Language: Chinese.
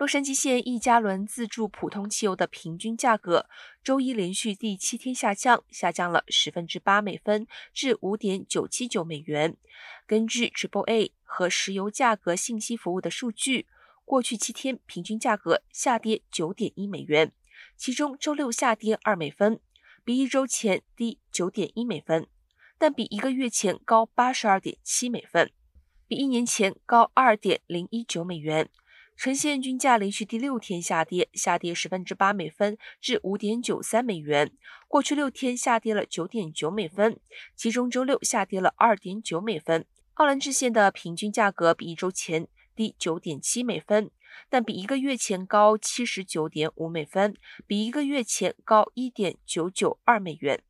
洛杉矶县一加仑自助普通汽油的平均价格周一连续第七天下降，下降了十分之八美分，至五点九七九美元。根据 Triple A 和石油价格信息服务的数据，过去七天平均价格下跌九点一美元，其中周六下跌二美分，比一周前低九点一美分，但比一个月前高八十二点七美分，比一年前高二点零一九美元。橙线均价连续第六天下跌，下跌十分之八美分至五点九三美元。过去六天下跌了九点九美分，其中周六下跌了二点九美分。奥兰治县的平均价格比一周前低九点七美分，但比一个月前高七十九点五美分，比一个月前高一点九九二美元。